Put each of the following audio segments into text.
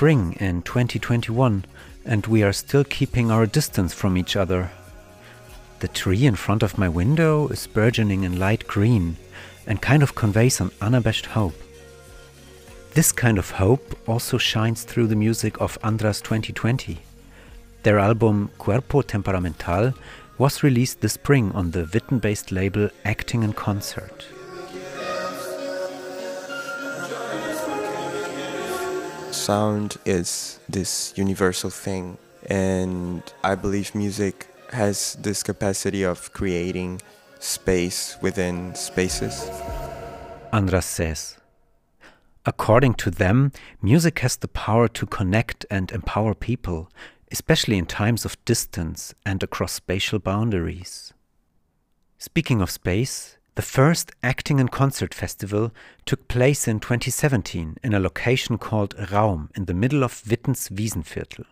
Spring in 2021, and we are still keeping our distance from each other. The tree in front of my window is burgeoning in light green and kind of conveys an unabashed hope. This kind of hope also shines through the music of Andras 2020. Their album Cuerpo Temperamental was released this spring on the Witten based label Acting in Concert. Sound is this universal thing, and I believe music has this capacity of creating space within spaces. Andras says. According to them, music has the power to connect and empower people, especially in times of distance and across spatial boundaries. Speaking of space, the first Acting in Concert Festival took place in 2017 in a location called Raum in the middle of Witten's Wiesenviertel.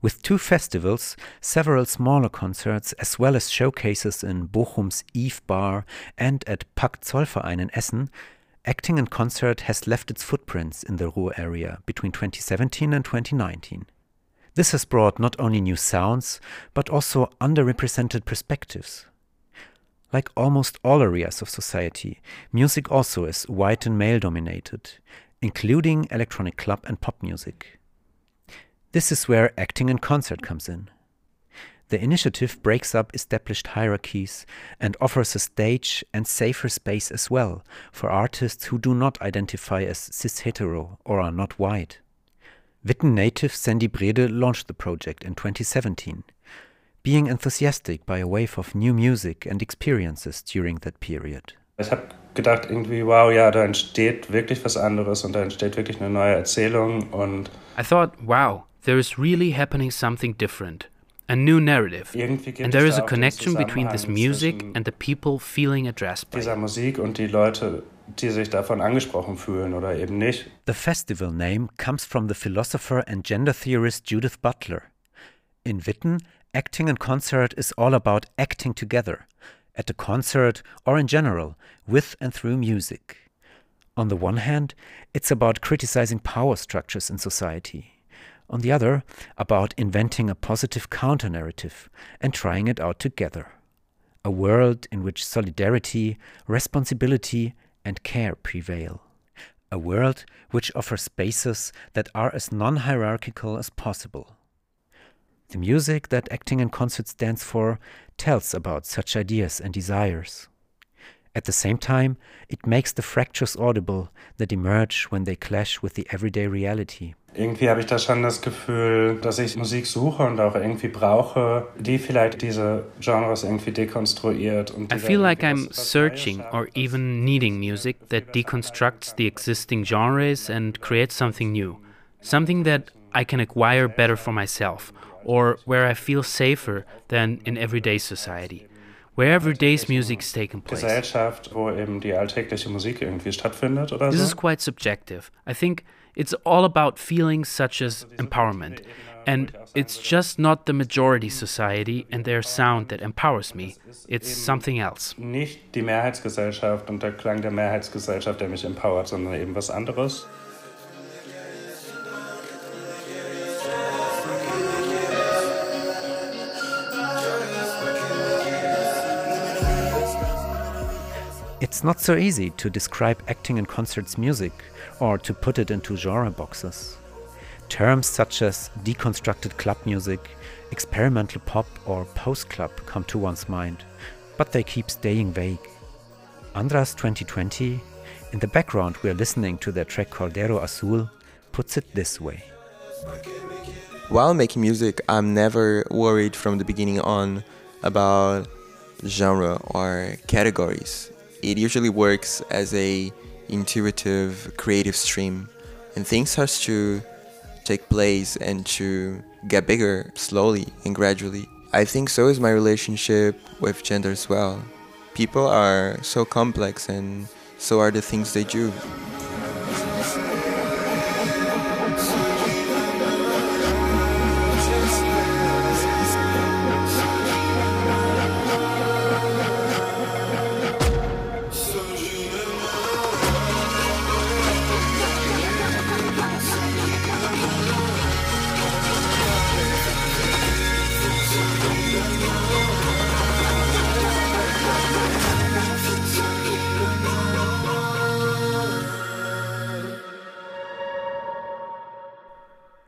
With two festivals, several smaller concerts, as well as showcases in Bochum's Eve Bar and at Pakt Zollverein in Essen, Acting in Concert has left its footprints in the Ruhr area between 2017 and 2019. This has brought not only new sounds, but also underrepresented perspectives. Like almost all areas of society, music also is white and male dominated, including electronic club and pop music. This is where acting in concert comes in. The initiative breaks up established hierarchies and offers a stage and safer space as well for artists who do not identify as cis hetero or are not white. Witten native Sandy Brede launched the project in 2017, being enthusiastic by a wave of new music and experiences during that period. Ich habe gedacht irgendwie, wow, ja, da entsteht wirklich was anderes und da entsteht wirklich eine neue Erzählung und I thought, wow, there is really happening something different. A new narrative. And there is a connection between this music and the people feeling addressed by dieser it. Musik und die Leute, die sich davon angesprochen fühlen oder eben nicht. The festival name comes from the philosopher and gender theorist Judith Butler. In Witten, acting in concert is all about acting together, at a concert or in general, with and through music. On the one hand, it's about criticizing power structures in society. On the other, about inventing a positive counter narrative and trying it out together. A world in which solidarity, responsibility, and care prevail. A world which offers spaces that are as non hierarchical as possible. The music that Acting in Concert stands for tells about such ideas and desires. At the same time, it makes the fractures audible that emerge when they clash with the everyday reality. Irgendwie habe ich da schon das Gefühl, dass ich Musik suche und auch irgendwie brauche, die vielleicht diese Genres irgendwie dekonstruiert. Und I feel like I'm was- was searching or even needing music that deconstructs the existing genres and creates something new. Something that I can acquire better for myself, or where I feel safer than in everyday society, where everyday's music's taken place. Gesellschaft, wo eben die alltägliche Musik irgendwie stattfindet oder This is quite subjective. I think it's all about feelings such as empowerment. And it's just not the majority society and their sound that empowers me. It's something else. Nicht die Mehrheitsgesellschaft und der Klang der Mehrheitsgesellschaft, der mich empowert, sondern eben was anderes. It's not so easy to describe acting in concerts music or to put it into genre boxes. Terms such as deconstructed club music, experimental pop, or post club come to one's mind, but they keep staying vague. Andras 2020, in the background we are listening to their track Cordeiro Azul, puts it this way. While making music, I'm never worried from the beginning on about genre or categories. It usually works as a intuitive creative stream and things starts to take place and to get bigger slowly and gradually. I think so is my relationship with gender as well. People are so complex and so are the things they do.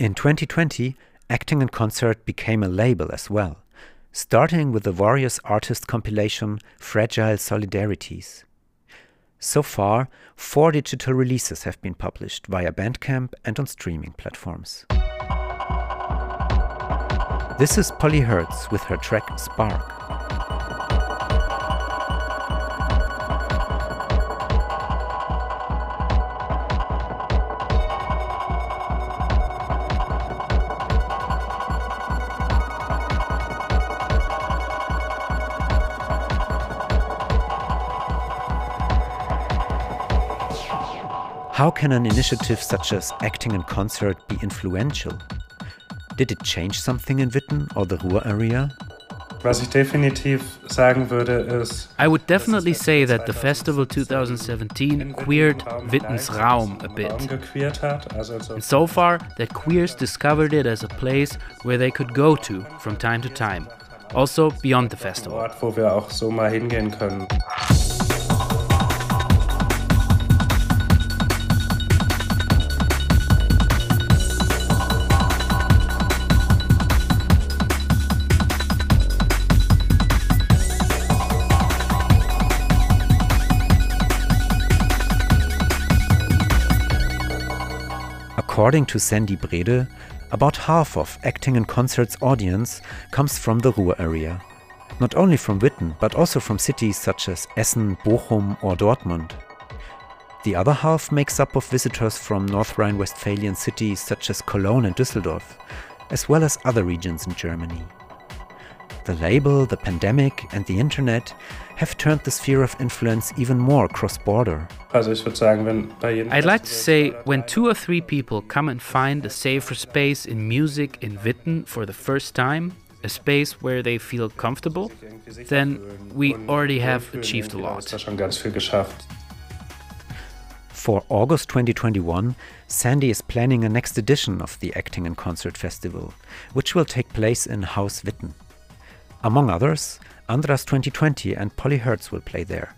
In 2020, Acting in Concert became a label as well, starting with the various artist compilation Fragile Solidarities. So far, four digital releases have been published via Bandcamp and on streaming platforms. This is Polly Hertz with her track Spark. How can an initiative such as acting in concert be influential? Did it change something in Witten or the Ruhr area? Was ich definitiv sagen würde ist, I would definitely say that the festival 2017 queered Witten's Raum a bit. And so far, that queers discovered it as a place where they could go to from time to time, also beyond the festival. According to Sandy Brede, about half of Acting in Concert's audience comes from the Ruhr area. Not only from Witten, but also from cities such as Essen, Bochum, or Dortmund. The other half makes up of visitors from North Rhine Westphalian cities such as Cologne and Düsseldorf, as well as other regions in Germany. The label, the pandemic, and the internet have turned the sphere of influence even more cross border. I'd like to say when two or three people come and find a safer space in music in Witten for the first time, a space where they feel comfortable, then we already have achieved a lot. For August 2021, Sandy is planning a next edition of the Acting in Concert Festival, which will take place in Haus Witten. Among others, Andras 2020 and Polly Hertz will play there.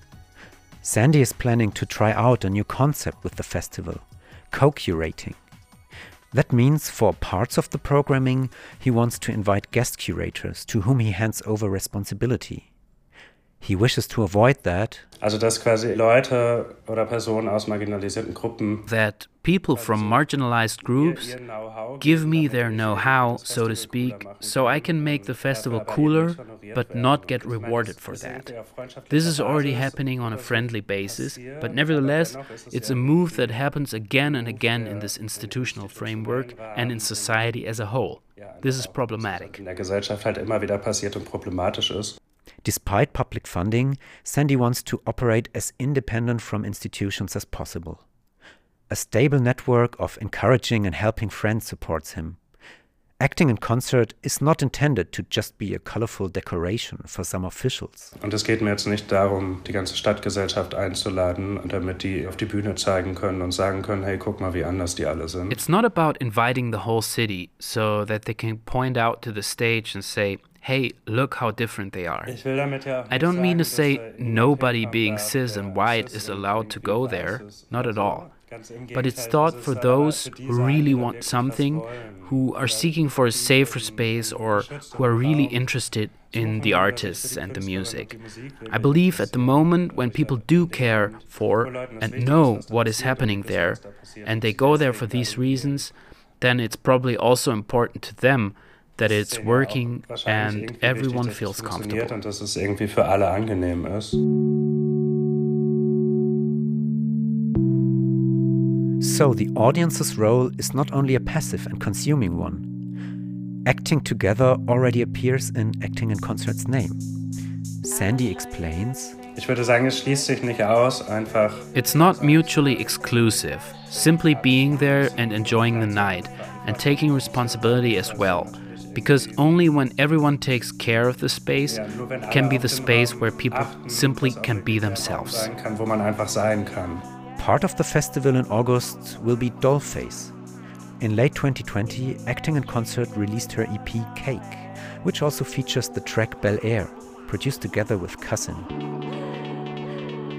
Sandy is planning to try out a new concept with the festival co curating. That means for parts of the programming, he wants to invite guest curators to whom he hands over responsibility. He wishes to avoid that. Also dass quasi Leute oder Personen aus marginalisierten Gruppen that people from marginalized groups give me their know-how, so to speak, so I can make the festival cooler but not get rewarded for that. This is already happening on a friendly basis, but nevertheless, it's a move that happens again and again in this institutional framework and in society as a whole. This is problematic. in der Gesellschaft halt immer wieder passiert und problematisch ist. Despite public funding, Sandy wants to operate as independent from institutions as possible. A stable network of encouraging and helping friends supports him. Acting in concert is not intended to just be a colorful decoration for some officials. Und es geht mir jetzt nicht darum, die ganze Stadtgesellschaft einzuladen, damit die auf die Bühne zeigen können und sagen können, hey, guck mal, wie anders die alle sind. It's not about inviting the whole city so that they can point out to the stage and say, hey, look how different they are. Ich will damit ja I don't mean to say nobody being cis and white is allowed to go there, not at all. But it's thought for those who really want something, who are seeking for a safer space, or who are really interested in the artists and the music. I believe at the moment when people do care for and know what is happening there, and they go there for these reasons, then it's probably also important to them that it's working and everyone feels comfortable. Und dass es irgendwie für alle angenehm ist. So the audience's role is not only a passive and consuming one. Acting together already appears in Acting in Concert's name. Sandy explains Ich würde sagen, es schließt sich nicht aus, einfach It's not mutually exclusive, simply being there and enjoying the night and taking responsibility as well. Because only when everyone takes care of the space can be the space where people simply can be themselves. sein kann, wo man einfach sein kann. part of the festival in August will be Dollface. In late 2020, Acting in Concert released her EP Cake, which also features the track Bel Air, produced together with Cousin.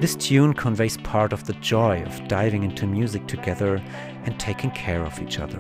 This tune conveys part of the joy of diving into music together and taking care of each other.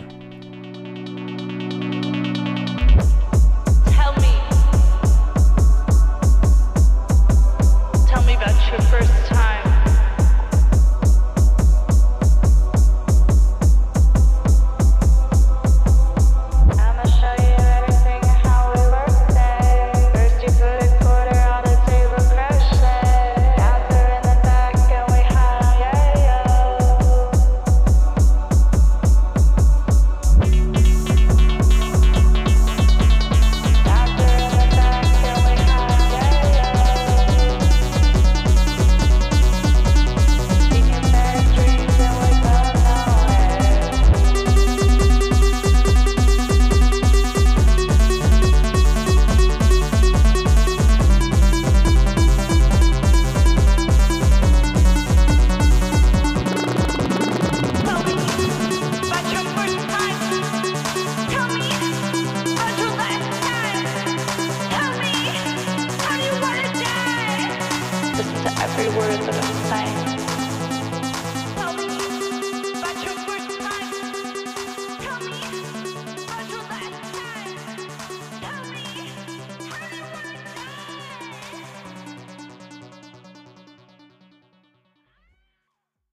Every word that I'm saying.